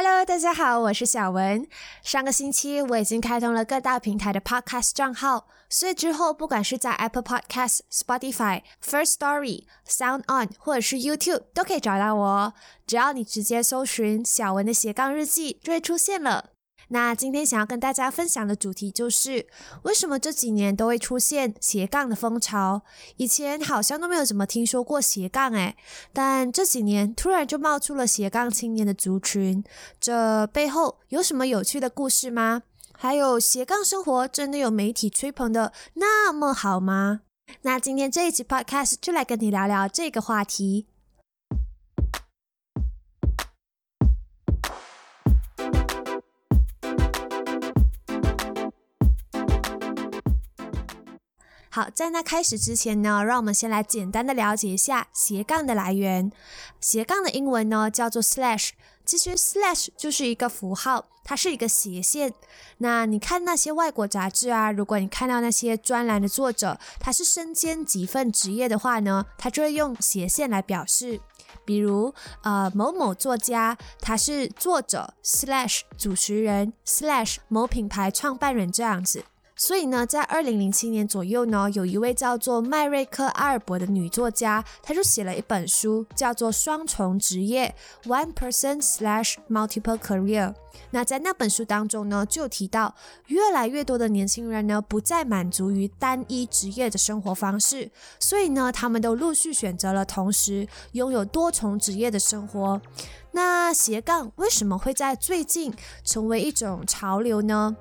Hello，大家好，我是小文。上个星期我已经开通了各大平台的 Podcast 账号，所以之后不管是在 Apple Podcast、Spotify、First Story、Sound On 或者是 YouTube 都可以找到我。只要你直接搜寻小文的斜杠日记，就会出现了。那今天想要跟大家分享的主题就是，为什么这几年都会出现斜杠的风潮？以前好像都没有怎么听说过斜杠诶，但这几年突然就冒出了斜杠青年的族群，这背后有什么有趣的故事吗？还有斜杠生活真的有媒体吹捧的那么好吗？那今天这一集 Podcast 就来跟你聊聊这个话题。好，在那开始之前呢，让我们先来简单的了解一下斜杠的来源。斜杠的英文呢叫做 slash，其实 slash 就是一个符号，它是一个斜线。那你看那些外国杂志啊，如果你看到那些专栏的作者，他是身兼几份职业的话呢，他就会用斜线来表示。比如，呃，某某作家，他是作者 slash 主持人 slash 某品牌创办人这样子。所以呢，在二零零七年左右呢，有一位叫做麦瑞克阿尔伯的女作家，她就写了一本书，叫做《双重职业》（One Person Slash Multiple Career）。那在那本书当中呢，就提到越来越多的年轻人呢，不再满足于单一职业的生活方式，所以呢，他们都陆续选择了同时拥有多重职业的生活。那斜杠为什么会在最近成为一种潮流呢？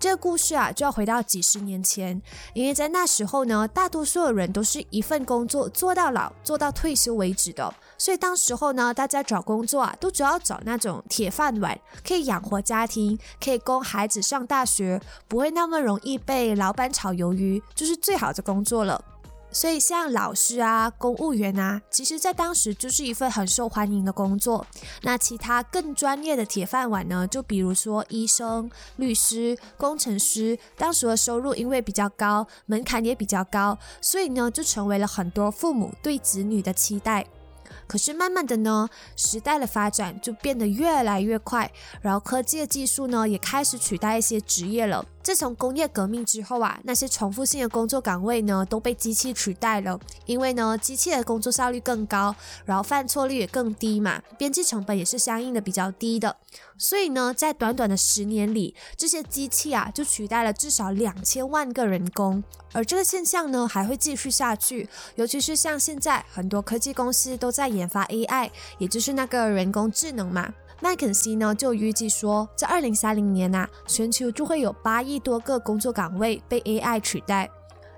这个故事啊，就要回到几十年前，因为在那时候呢，大多数的人都是一份工作做到老，做到退休为止的，所以当时候呢，大家找工作啊，都主要找那种铁饭碗，可以养活家庭，可以供孩子上大学，不会那么容易被老板炒鱿鱼，就是最好的工作了。所以，像老师啊、公务员啊，其实在当时就是一份很受欢迎的工作。那其他更专业的铁饭碗呢？就比如说医生、律师、工程师，当时的收入因为比较高，门槛也比较高，所以呢，就成为了很多父母对子女的期待。可是慢慢的呢，时代的发展就变得越来越快，然后科技的技术呢，也开始取代一些职业了。自从工业革命之后啊，那些重复性的工作岗位呢都被机器取代了。因为呢，机器的工作效率更高，然后犯错率也更低嘛，边际成本也是相应的比较低的。所以呢，在短短的十年里，这些机器啊就取代了至少两千万个人工。而这个现象呢还会继续下去，尤其是像现在很多科技公司都在研发 AI，也就是那个人工智能嘛。麦肯锡呢就预计说，在二零三零年呐，全球就会有八亿多个工作岗位被 AI 取代。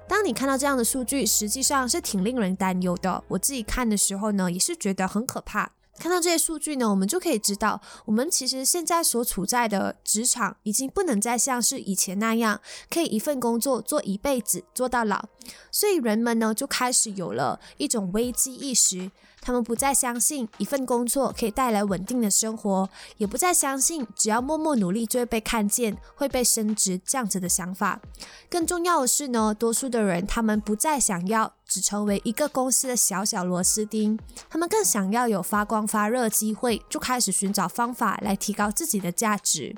当你看到这样的数据，实际上是挺令人担忧的。我自己看的时候呢，也是觉得很可怕。看到这些数据呢，我们就可以知道，我们其实现在所处在的职场已经不能再像是以前那样，可以一份工作做一辈子，做到老。所以人们呢，就开始有了一种危机意识。他们不再相信一份工作可以带来稳定的生活，也不再相信只要默默努力就会被看见、会被升职这样子的想法。更重要的是呢，多数的人他们不再想要只成为一个公司的小小螺丝钉，他们更想要有发光发热机会，就开始寻找方法来提高自己的价值。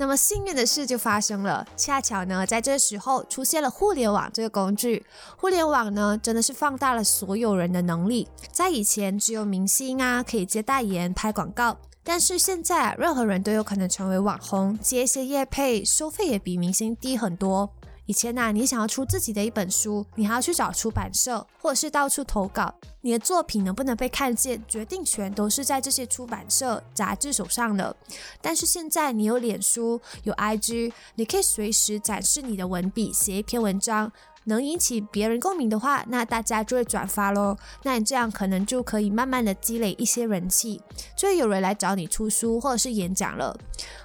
那么幸运的事就发生了，恰巧呢，在这时候出现了互联网这个工具。互联网呢，真的是放大了所有人的能力。在以前，只有明星啊可以接代言、拍广告，但是现在，任何人都有可能成为网红，接一些业配，收费也比明星低很多。以前呐，你想要出自己的一本书，你还要去找出版社，或者是到处投稿。你的作品能不能被看见，决定权都是在这些出版社、杂志手上的。但是现在你有脸书、有 IG，你可以随时展示你的文笔，写一篇文章。能引起别人共鸣的话，那大家就会转发喽。那你这样可能就可以慢慢的积累一些人气，就会有人来找你出书或者是演讲了。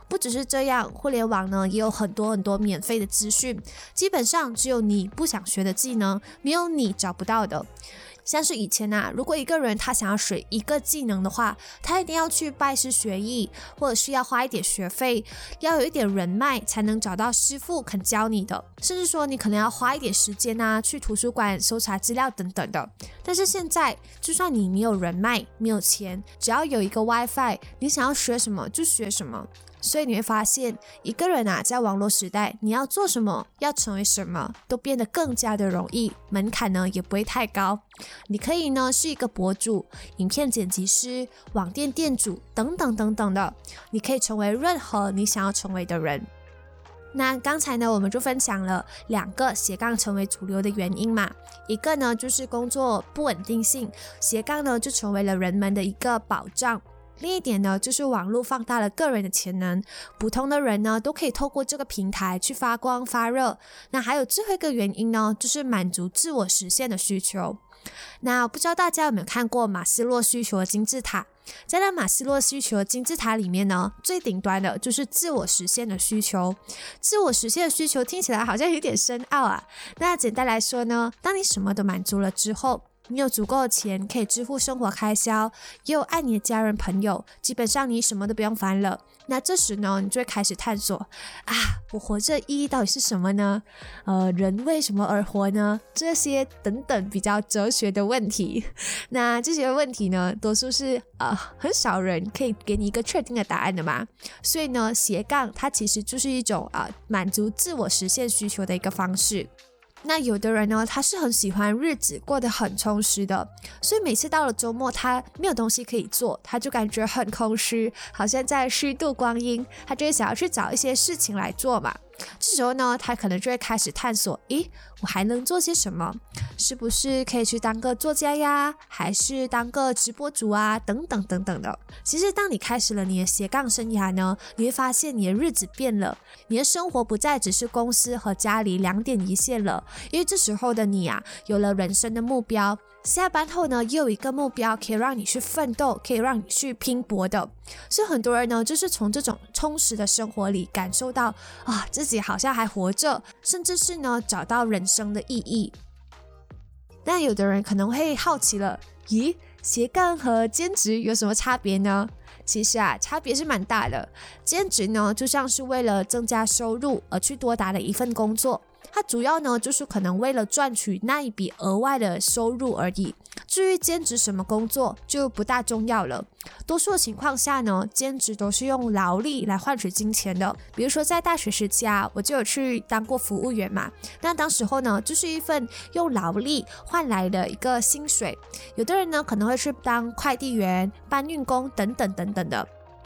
不只是这样，互联网呢也有很多很多免费的资讯，基本上只有你不想学的技能，没有你找不到的。像是以前啊，如果一个人他想要学一个技能的话，他一定要去拜师学艺，或者是要花一点学费，要有一点人脉才能找到师傅肯教你的。甚至说你可能要花一点时间啊，去图书馆搜查资料等等的。但是现在，就算你没有人脉、没有钱，只要有一个 WiFi，你想要学什么就学什么。所以你会发现，一个人啊，在网络时代，你要做什么，要成为什么，都变得更加的容易，门槛呢也不会太高。你可以呢是一个博主、影片剪辑师、网店店主等等等等的，你可以成为任何你想要成为的人。那刚才呢，我们就分享了两个斜杠成为主流的原因嘛，一个呢就是工作不稳定性，斜杠呢就成为了人们的一个保障。另一点呢，就是网络放大了个人的潜能，普通的人呢都可以透过这个平台去发光发热。那还有最后一个原因呢，就是满足自我实现的需求。那不知道大家有没有看过马斯洛需求金字塔？在那马斯洛需求金字塔里面呢，最顶端的就是自我实现的需求。自我实现的需求听起来好像有点深奥啊。那简单来说呢，当你什么都满足了之后。你有足够的钱可以支付生活开销，也有爱你的家人朋友，基本上你什么都不用烦了。那这时呢，你就会开始探索啊，我活着意义到底是什么呢？呃，人为什么而活呢？这些等等比较哲学的问题。那这些问题呢，多数是呃很少人可以给你一个确定的答案的嘛。所以呢，斜杠它其实就是一种啊满足自我实现需求的一个方式。那有的人呢，他是很喜欢日子过得很充实的，所以每次到了周末，他没有东西可以做，他就感觉很空虚，好像在虚度光阴，他就会想要去找一些事情来做嘛。这时候呢，他可能就会开始探索，咦，我还能做些什么？是不是可以去当个作家呀？还是当个直播主啊？等等等等的。其实，当你开始了你的斜杠生涯呢，你会发现你的日子变了，你的生活不再只是公司和家里两点一线了，因为这时候的你啊，有了人生的目标。下班后呢，又有一个目标可以让你去奋斗，可以让你去拼搏的。所以很多人呢，就是从这种充实的生活里感受到啊，自己好像还活着，甚至是呢，找到人生的意义。那有的人可能会好奇了，咦，斜杠和兼职有什么差别呢？其实啊，差别是蛮大的。兼职呢，就像是为了增加收入而去多打的一份工作。它主要呢，就是可能为了赚取那一笔额外的收入而已。至于兼职什么工作，就不大重要了。多数情况下呢，兼职都是用劳力来换取金钱的。比如说在大学时期啊，我就有去当过服务员嘛。那当时候呢，就是一份用劳力换来的一个薪水。有的人呢，可能会去当快递员、搬运工等等等等的。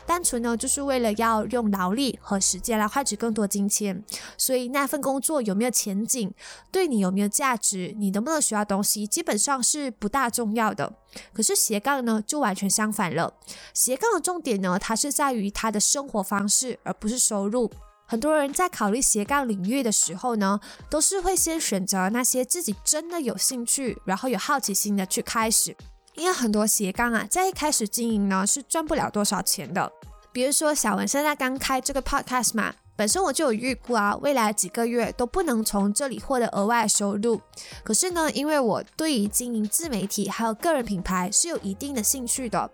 单纯呢，就是为了要用劳力和时间来换取更多金钱，所以那份工作有没有前景，对你有没有价值，你能不能学到东西，基本上是不大重要的。可是斜杠呢，就完全相反了。斜杠的重点呢，它是在于他的生活方式，而不是收入。很多人在考虑斜杠领域的时候呢，都是会先选择那些自己真的有兴趣，然后有好奇心的去开始。因为很多斜杠啊，在一开始经营呢是赚不了多少钱的。比如说小文现在刚开这个 podcast 嘛，本身我就有预估啊，未来几个月都不能从这里获得额外收入。可是呢，因为我对于经营自媒体还有个人品牌是有一定的兴趣的。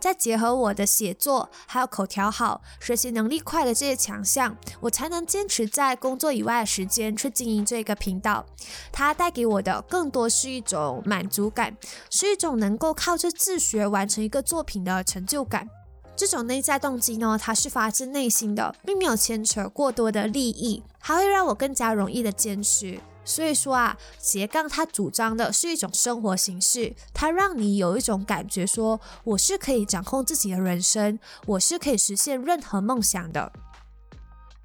再结合我的写作，还有口条好、学习能力快的这些强项，我才能坚持在工作以外的时间去经营这个频道。它带给我的更多是一种满足感，是一种能够靠着自学完成一个作品的成就感。这种内在动机呢，它是发自内心的，并没有牵扯过多的利益，还会让我更加容易的坚持。所以说啊，斜杠它主张的是一种生活形式，它让你有一种感觉，说我是可以掌控自己的人生，我是可以实现任何梦想的。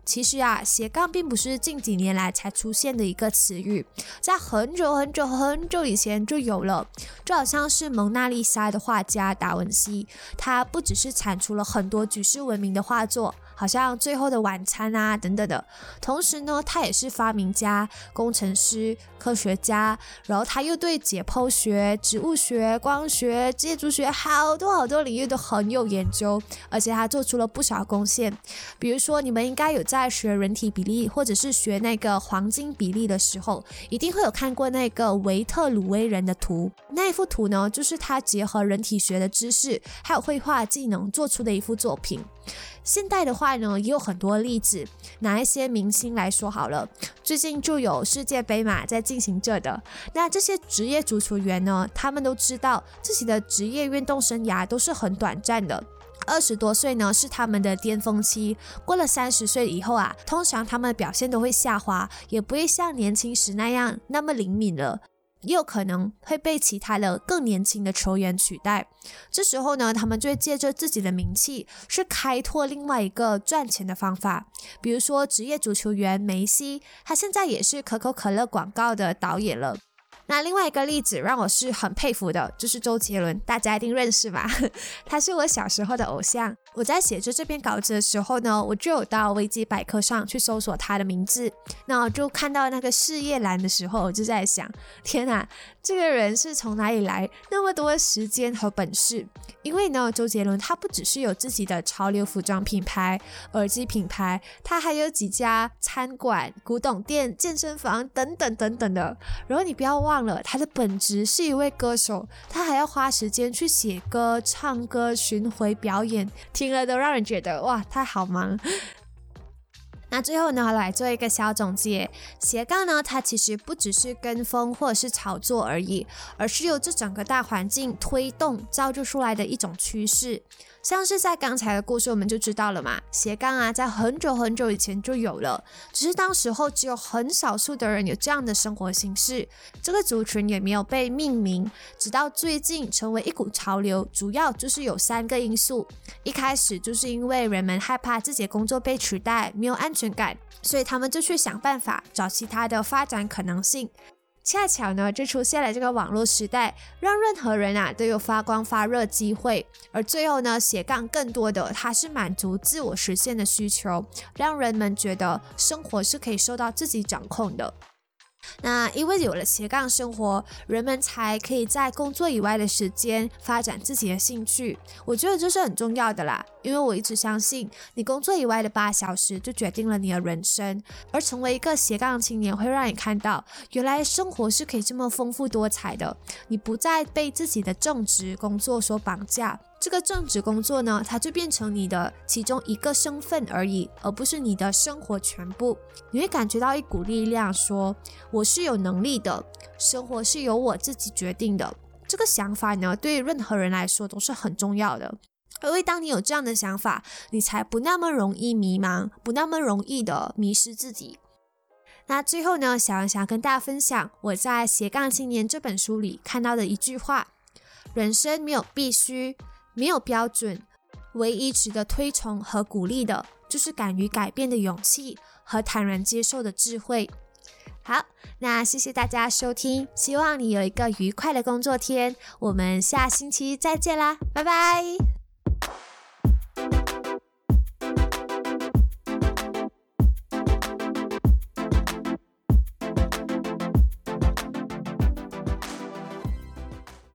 其实啊，斜杠并不是近几年来才出现的一个词语，在很久很久很久以前就有了。就好像是蒙娜丽莎的画家达文西，他不只是产出了很多举世闻名的画作，好像《最后的晚餐》啊等等的，同时呢，他也是发明家、工程师、科学家，然后他又对解剖学、植物学、光学、建筑学好多好多领域都很有研究，而且他做出了不少贡献。比如说，你们应该有在学人体比例，或者是学那个黄金比例的时候，一定会有看过那个维特鲁威人的图。那一幅图呢，就是他结合人体学的知识，还有绘画技能做出的一幅作品。现代的话呢，也有很多例子。拿一些明星来说好了，最近就有世界杯嘛在进行着的。那这些职业足球员呢，他们都知道自己的职业运动生涯都是很短暂的。二十多岁呢是他们的巅峰期，过了三十岁以后啊，通常他们的表现都会下滑，也不会像年轻时那样那么灵敏了。也有可能会被其他的更年轻的球员取代。这时候呢，他们就会借着自己的名气，去开拓另外一个赚钱的方法。比如说，职业足球员梅西，他现在也是可口可乐广告的导演了。那另外一个例子让我是很佩服的，就是周杰伦，大家一定认识吧？他是我小时候的偶像。我在写着这篇稿子的时候呢，我就有到维基百科上去搜索他的名字，那我就看到那个事业栏的时候，我就在想，天哪，这个人是从哪里来那么多时间和本事？因为呢，周杰伦他不只是有自己的潮流服装品牌、耳机品牌，他还有几家餐馆、古董店、健身房等等等等的。然后你不要忘了，他的本职是一位歌手，他还要花时间去写歌、唱歌、巡回表演。听了都让人觉得哇，太好忙。那最后呢，来做一个小总结，斜杠呢，它其实不只是跟风或者是炒作而已，而是由这整个大环境推动造就出来的一种趋势。像是在刚才的故事，我们就知道了嘛，斜杠啊，在很久很久以前就有了，只是当时候只有很少数的人有这样的生活形式，这个族群也没有被命名，直到最近成为一股潮流，主要就是有三个因素，一开始就是因为人们害怕自己的工作被取代，没有安全感，所以他们就去想办法找其他的发展可能性。恰巧呢，就出现了这个网络时代，让任何人啊都有发光发热机会。而最后呢，斜杠更多的它是满足自我实现的需求，让人们觉得生活是可以受到自己掌控的。那因为有了斜杠生活，人们才可以在工作以外的时间发展自己的兴趣。我觉得这是很重要的啦，因为我一直相信，你工作以外的八小时就决定了你的人生。而成为一个斜杠青年，会让你看到，原来生活是可以这么丰富多彩的。你不再被自己的正职工作所绑架。这个正职工作呢，它就变成你的其中一个身份而已，而不是你的生活全部。你会感觉到一股力量，说我是有能力的，生活是由我自己决定的。这个想法呢，对任何人来说都是很重要的。因为当你有这样的想法，你才不那么容易迷茫，不那么容易的迷失自己。那最后呢，小杨想跟大家分享我在《斜杠青年》这本书里看到的一句话：人生没有必须。没有标准，唯一值得推崇和鼓励的，就是敢于改变的勇气和坦然接受的智慧。好，那谢谢大家收听，希望你有一个愉快的工作天。我们下星期再见啦，拜拜。